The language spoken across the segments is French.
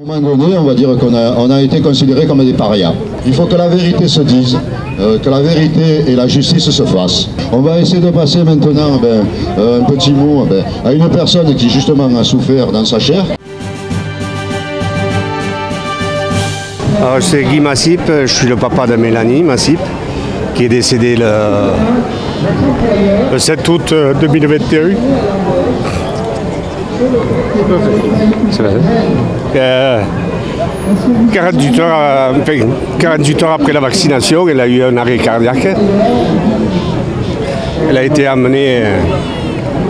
À un moment donné, on va dire qu'on a, été considérés comme des parias. Il faut que la vérité se dise, euh, que la vérité et la justice se fassent. On va essayer de passer maintenant ben, euh, un petit mot ben, à une personne qui justement a souffert dans sa chair. Alors, c'est Guy Massip, je suis le papa de Mélanie Massip, qui est décédée le, le 7 août euh, 2021. C'est vrai. Euh, 48, heures, euh, enfin, 48 heures après la vaccination, elle a eu un arrêt cardiaque. Elle a été amenée euh,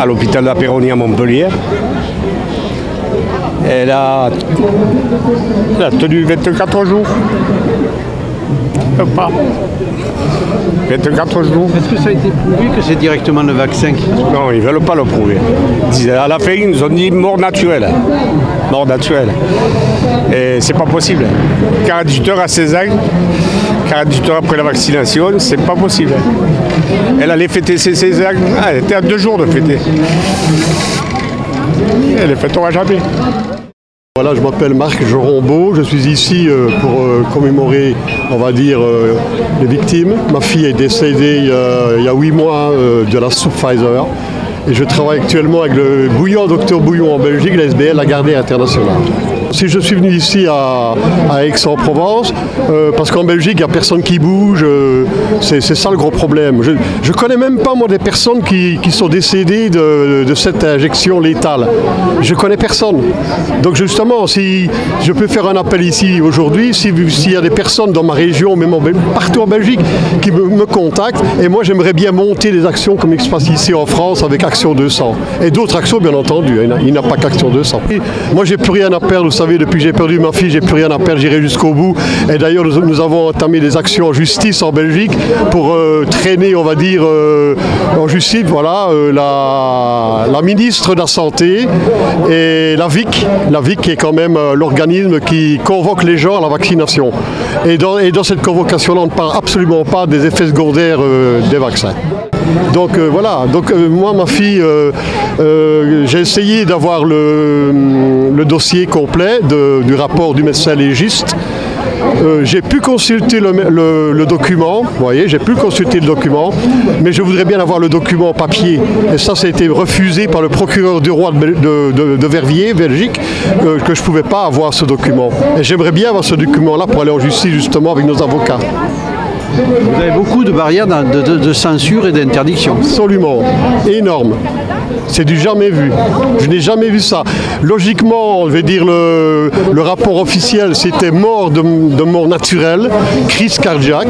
à l'hôpital de la Péronie à Montpellier. Elle a tenu 24 jours. Euh, Pas. 24 jours. Est-ce que ça a été prouvé que c'est directement le vaccin qui... Non, ils ne veulent pas le prouver. À la fin, ils nous ont dit mort naturelle. Mort naturelle. Et c'est pas possible. 48 heures à 16 ans, 48 heures après la vaccination, c'est pas possible. Elle allait fêter ses 16 ans. Ah, elle était à deux jours de fêter. Elle les fêtera jamais. Voilà, je m'appelle Marc Jorombeau, je suis ici euh, pour euh, commémorer, on va dire, euh, les victimes. Ma fille est décédée il y a- huit mois de la soupe Pfizer et je travaille actuellement avec le Bouillon, docteur Bouillon en Belgique, la SBL, la Gardée internationale. Si je suis venu ici à, à Aix-en-Provence, euh, parce qu'en Belgique, il n'y a personne qui bouge, euh, c'est ça le gros problème. Je ne connais même pas, moi, des personnes qui, qui sont décédées de, de cette injection létale. Je connais personne. Donc justement, si je peux faire un appel ici aujourd'hui, si- s'il y a des personnes dans ma région, même partout en Belgique, qui me, me contactent, et moi j'aimerais bien monter des actions comme il se passe ici en France avec Action 200. Et d'autres actions, bien entendu, il n'a- il n'a pas qu'Action 200. Et moi j'ai plus rien à perdre, savez, depuis que j'ai perdu ma fille, j'ai plus rien à perdre, j'irai jusqu'au bout. Et d'ailleurs, nous, avons entamé des actions en justice en Belgique pour euh, traîner, on va dire, euh, en justice, voilà, euh, la, ministre de la Santé et la VIC, la VIC qui est quand même l'organisme qui convoque les gens à la vaccination. Et dans, et dans cette convocation-là, on ne parle absolument pas des effets secondaires des vaccins. Donc euh, voilà, donc euh, moi ma fille, euh, j'ai essayé d'avoir le, dossier complet du rapport du médecin légiste. J'ai pu consulter le, document, vous voyez, j'ai pu consulter le document, mais je voudrais bien avoir le document en papier. Et ça, ça a été refusé par le procureur du roi de, de- de- Verviers, Belgique, que je ne pouvais pas avoir ce document. Et j'aimerais bien avoir ce document-là pour aller en justice justement avec nos avocats. Vous avez beaucoup de barrières de censure et d'interdiction. Absolument, énorme. C'est du jamais vu. Je n'ai jamais vu ça. Logiquement, on va dire le, le rapport officiel, c'était mort de, de mort naturelle, crise cardiaque.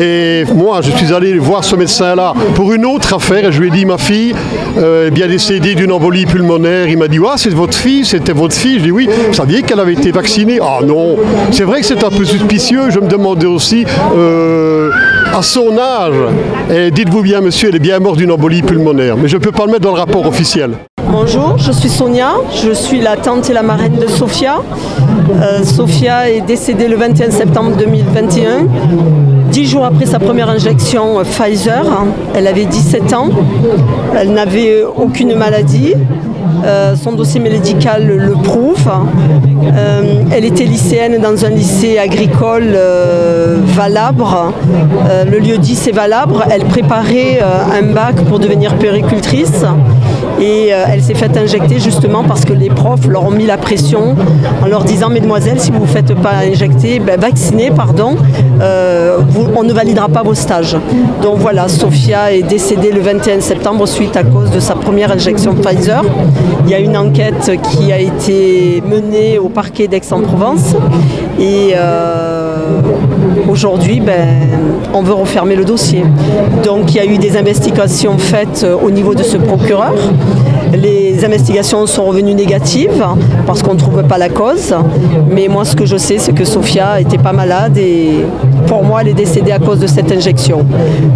Et moi, je suis allé voir ce médecin-là pour une autre affaire et je lui ai dit, ma fille euh, est bien décédée d'une embolie pulmonaire. Il m'a dit, ah, c'est votre fille, c'était votre fille. Je dis, oui, vous saviez qu'elle avait été vaccinée? Ah non, c'est vrai que c'est un peu suspicieux. Je me demandais aussi, euh, à son âge, et dites-vous bien, monsieur, elle est bien morte d'une embolie pulmonaire. Mais je ne peux pas le mettre dans le rapport officiel. Bonjour, je suis Sonia, je suis la tante et la marraine de Sophia. Euh, Sophia est décédée le 21 septembre 2021, dix jours après sa première injection euh, Pfizer. Elle avait 17 ans, elle n'avait aucune maladie. Euh, son dossier médical le prouve. Euh, elle était lycéenne dans un lycée agricole euh, Valabre. Euh, le lieu dit c'est Valabre. Elle préparait euh, un bac pour devenir péricultrice et euh, elle s'est faite injecter justement parce que les profs leur ont mis la pression en leur disant mesdemoiselles si vous ne vous faites pas injecter, ben, vacciner pardon, euh, on ne validera pas vos stages. Donc voilà, Sophia est décédée le 21 septembre suite à cause de sa première injection Pfizer. Il y a une enquête qui a été menée au parquet d'Aix-en-Provence et euh, aujourd'hui ben, on veut refermer le dossier. Donc il y a eu des investigations faites euh, au niveau de ce procureur. Les investigations sont revenues négatives parce qu'on ne trouve pas la cause. Mais moi, ce que je sais, c'est que Sophia n'était pas malade et pour moi, elle est décédée à cause de cette injection.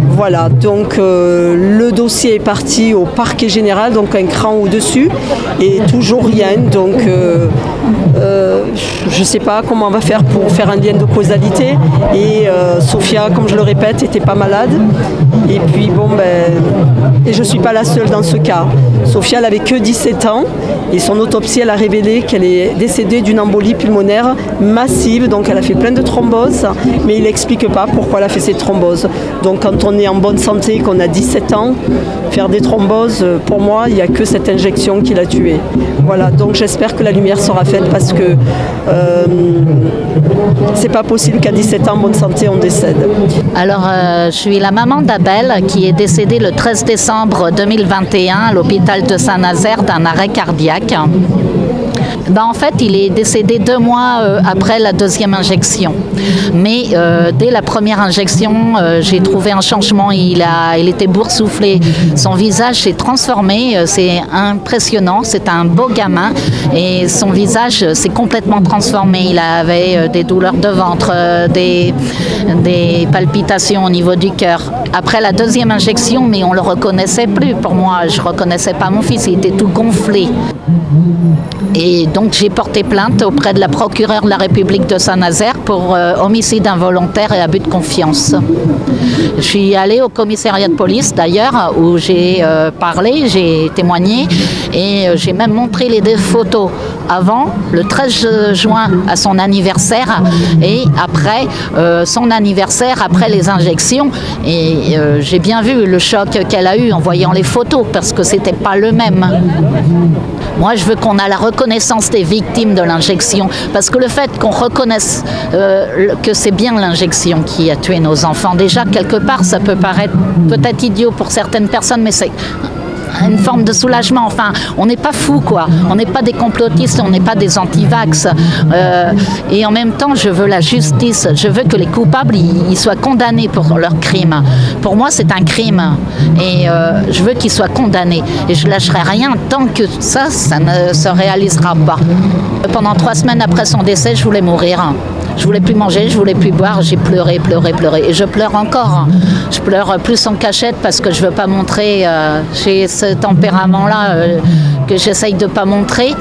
Voilà, donc euh, le dossier est parti au parquet général, donc un cran au-dessus, et toujours rien. Donc euh, Euh, je ne sais pas comment on va faire pour faire un lien de causalité. Et euh, Sophia, comme je le répète, n'était pas malade. Et puis bon, ben, et je ne suis pas la seule dans ce cas. Sophia, elle avait que 17 ans et son autopsie, elle a révélé qu'elle est décédée d'une embolie pulmonaire massive. Donc elle a fait plein de thromboses, mais il n'explique pas pourquoi elle a fait ces thromboses. Donc quand on est en bonne santé, qu'on a 17 ans, faire des thromboses, pour moi, il n'y a que cette injection qui l'a tuée. Voilà, donc j'espère que la lumière sera faite parce que euh, c'est pas possible qu'à 17 ans, bonne santé, on décède. Alors, euh, je suis la maman d'Abel qui est décédée le 13 décembre 2021 à l'hôpital de Saint-Nazaire d'un arrêt cardiaque. Ben, en fait, il est décédé deux mois euh, après la deuxième injection. Mais euh, dès la première injection, euh, j'ai trouvé un changement. Il, a, il était boursouflé. Son visage s'est transformé. C'est impressionnant. C'est un beau gamin. Et son visage s'est complètement transformé. Il avait des douleurs de ventre, des, des palpitations au niveau du cœur. Après la deuxième injection, mais on ne le reconnaissait plus. Pour moi, je ne reconnaissais pas mon fils. Il était tout gonflé. Et donc j'ai porté plainte auprès de la procureure de la République de Saint-Nazaire pour euh, homicide involontaire et abus de confiance. Je suis allée au commissariat de police d'ailleurs où j'ai euh, parlé, j'ai témoigné et euh, j'ai même montré les deux photos avant le 13 juin à son anniversaire et après son anniversaire après les injections et j'ai bien vu le choc qu'elle a eu en voyant les photos parce que c'était pas le même. Moi je veux qu'on a la reconnaissance des victimes de l'injection. Parce que le fait qu'on reconnaisse euh, que c'est bien l'injection qui a tué nos enfants, déjà, quelque part, ça peut paraître peut-être idiot pour certaines personnes, mais c'est une forme de soulagement. Enfin, on n'est pas fou, quoi. On n'est pas des complotistes, on n'est pas des anti-vax. Euh, et en même temps, je veux la justice. Je veux que les coupables ils, soient condamnés pour leurs crimes. Pour moi, c'est un crime. Et euh, je veux qu'ils soient condamnés. Et je lâcherai rien tant que ça, ça ne se réalisera pas. Pendant trois semaines après son décès, je voulais mourir. Je voulais plus manger, je voulais plus boire, j'ai pleuré, pleuré, pleuré. Et je pleure encore. Je pleure plus en cachette parce que je veux pas montrer. Euh, j'ai ce tempérament-là euh, que j'essaye de pas montrer.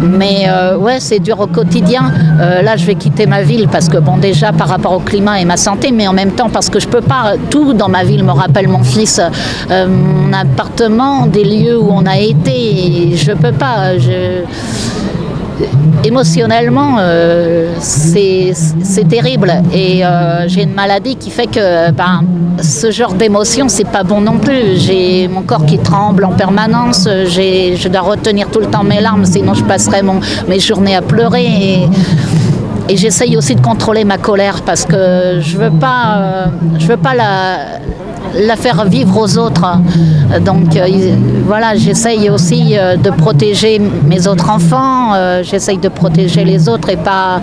Mais euh, ouais, c'est dur au quotidien. là, je vais quitter ma ville parce que, bon, déjà par rapport au climat et ma santé, mais en même temps parce que je peux pas. Tout dans ma ville me rappelle mon fils, mon appartement, des lieux où on a été. je peux pas. Je émotionnellement, euh, c'est terrible. Et euh, j'ai une maladie qui fait que ben, ce genre d'émotion, c'est pas bon non plus. J'ai mon corps qui tremble en permanence. Je dois retenir tout le temps mes larmes, sinon je passerai mes journées à pleurer. Et, et j'essaye aussi de contrôler ma colère parce que je veux pas, euh, je veux pas la la faire vivre aux autres. Donc euh, voilà, j'essaye aussi euh, de protéger mes autres enfants, euh, j'essaye de protéger les autres et pas,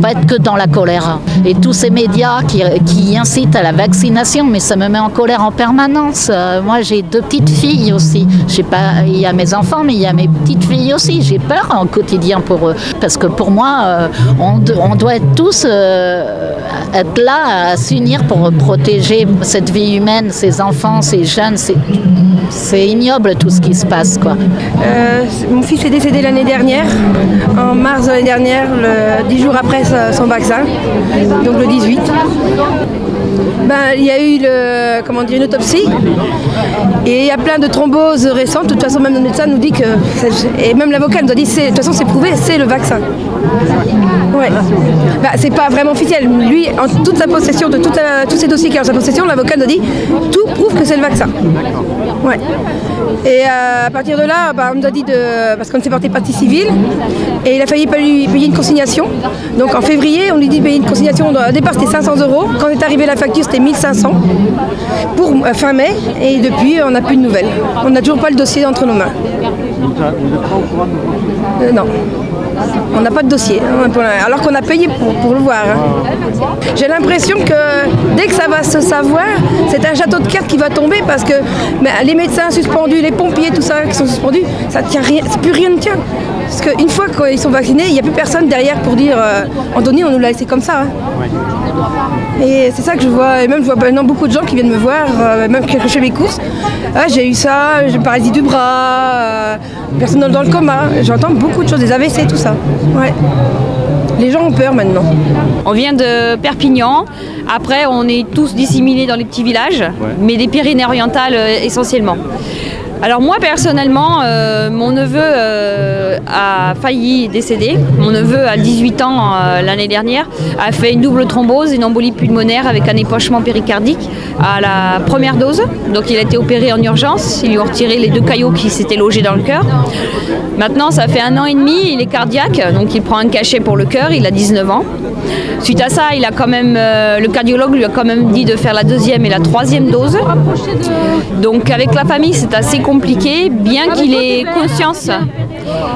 pas être que dans la colère. Et tous ces médias qui, qui incitent à la vaccination, mais ça me met en colère en permanence. moi j'ai deux petites filles aussi. Pas, il y a mes enfants, mais il y a mes petites filles aussi. J'ai peur en quotidien pour eux. Parce que pour moi, on, doit tous être là à s'unir pour protéger cette vie humaine ces enfants, ces jeunes, c'est ignoble tout ce qui se passe. Quoi. Euh, mon fils est décédé l'année dernière, en mars de l'année dernière, le, 10 jours après son vaccin, donc le 18. Ben, il y a eu le, comment dire, une autopsie et il y a plein de thromboses récentes. De toute façon, même le médecin nous dit que, et même l'avocat nous a dit, de toute façon, c'est prouvé, c'est le vaccin. Ouais. Bah, c'est pas vraiment officiel. Lui, en toute sa possession, de tous ces dossiers qui sont en sa possession, l'avocat nous dit, tout prouve que c'est le vaccin. Ouais. Et euh, à partir de là, bah, on nous a dit de. Parce qu'on s'est porté partie civile, et il a failli payer une consignation. Donc en février, on lui dit de payer une consignation. Au départ, c'était 500 euros. Quand est arrivé la facture, c'était 1500 pour euh, fin mai. Et depuis, on n'a plus de nouvelles. On n'a toujours pas le dossier entre nos mains. Euh, non. On n'a pas de dossier, hein, alors qu'on a payé pour, le voir. Hein. J'ai l'impression que dès que ça va se savoir, c'est un château de cartes qui va tomber parce que ben, les médecins suspendus, les pompiers, tout ça qui sont suspendus, ça tient rien, plus rien ne tient. Parce qu'une fois qu'ils sont vaccinés, il n'y a plus personne derrière pour dire euh, Anthony, on nous l'a laissé comme ça. Hein. Et c'est ça que je vois, et même je vois maintenant beaucoup de gens qui viennent me voir, euh, même quand je fais mes courses. Ah, j'ai eu ça, j'ai paralysé du bras, euh, personne dans le coma. J'entends beaucoup de choses, des AVC, tout ça. ça. Ouais. Les gens ont peur maintenant. On vient de Perpignan. Après, on est tous disséminés dans les petits villages, mais des Pyrénées-Orientales euh, essentiellement. Alors moi personnellement, euh, mon neveu euh, a failli décéder. Mon neveu a 18 ans euh, l'année dernière, a fait une double thrombose, une embolie pulmonaire avec un épochement péricardique à la première dose. Donc il a été opéré en urgence, ils lui ont retiré les deux caillots qui s'étaient logés dans le cœur. Maintenant ça fait un an et demi, il est cardiaque, donc il prend un cachet pour le cœur, il a 19 ans. Suite à ça, il a quand même, le cardiologue lui a quand même dit de faire la deuxième et la troisième dose. Donc avec la famille c'est assez compliqué compliqué, bien qu'il ait conscience.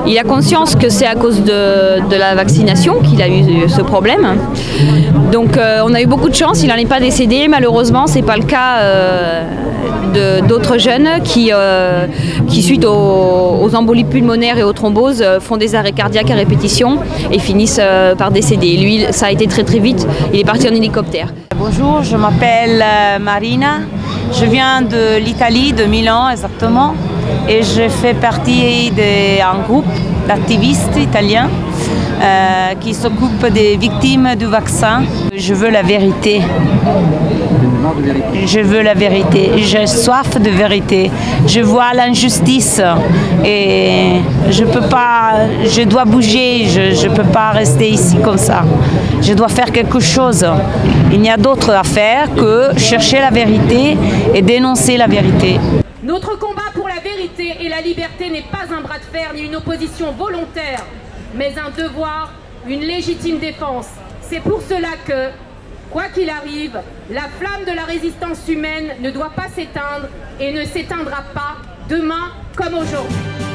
Il a conscience que c'est à cause de, de la vaccination qu'il a eu ce problème. Donc euh, on a eu beaucoup de chance, il n'en est pas décédé. Malheureusement, c'est pas le cas euh, d'autres jeunes qui, euh, qui suite aux, aux, embolies pulmonaires et aux thromboses, font des arrêts cardiaques à répétition et finissent euh, par décéder. Lui, ça a été très très vite. Il est parti en hélicoptère. Bonjour, je m'appelle Marina. Je viens de l'Italie, de Milan exactement, et je fais partie d'un groupe d'activistes italiens euh, qui s'occupent des victimes du vaccin. Je veux la vérité. Je veux la vérité. J'ai soif de vérité. Je vois l'injustice et je peux pas. Je dois bouger. Je ne peux pas rester ici comme ça. Je dois faire quelque chose. Il n'y a d'autre à faire que chercher la vérité et dénoncer la vérité. Notre combat pour la vérité et la liberté n'est pas un bras de fer ni une opposition volontaire, mais un devoir, une légitime défense. C'est pour cela que, quoi qu'il arrive, la flamme de la résistance humaine ne doit pas s'éteindre et ne s'éteindra pas demain comme aujourd'hui.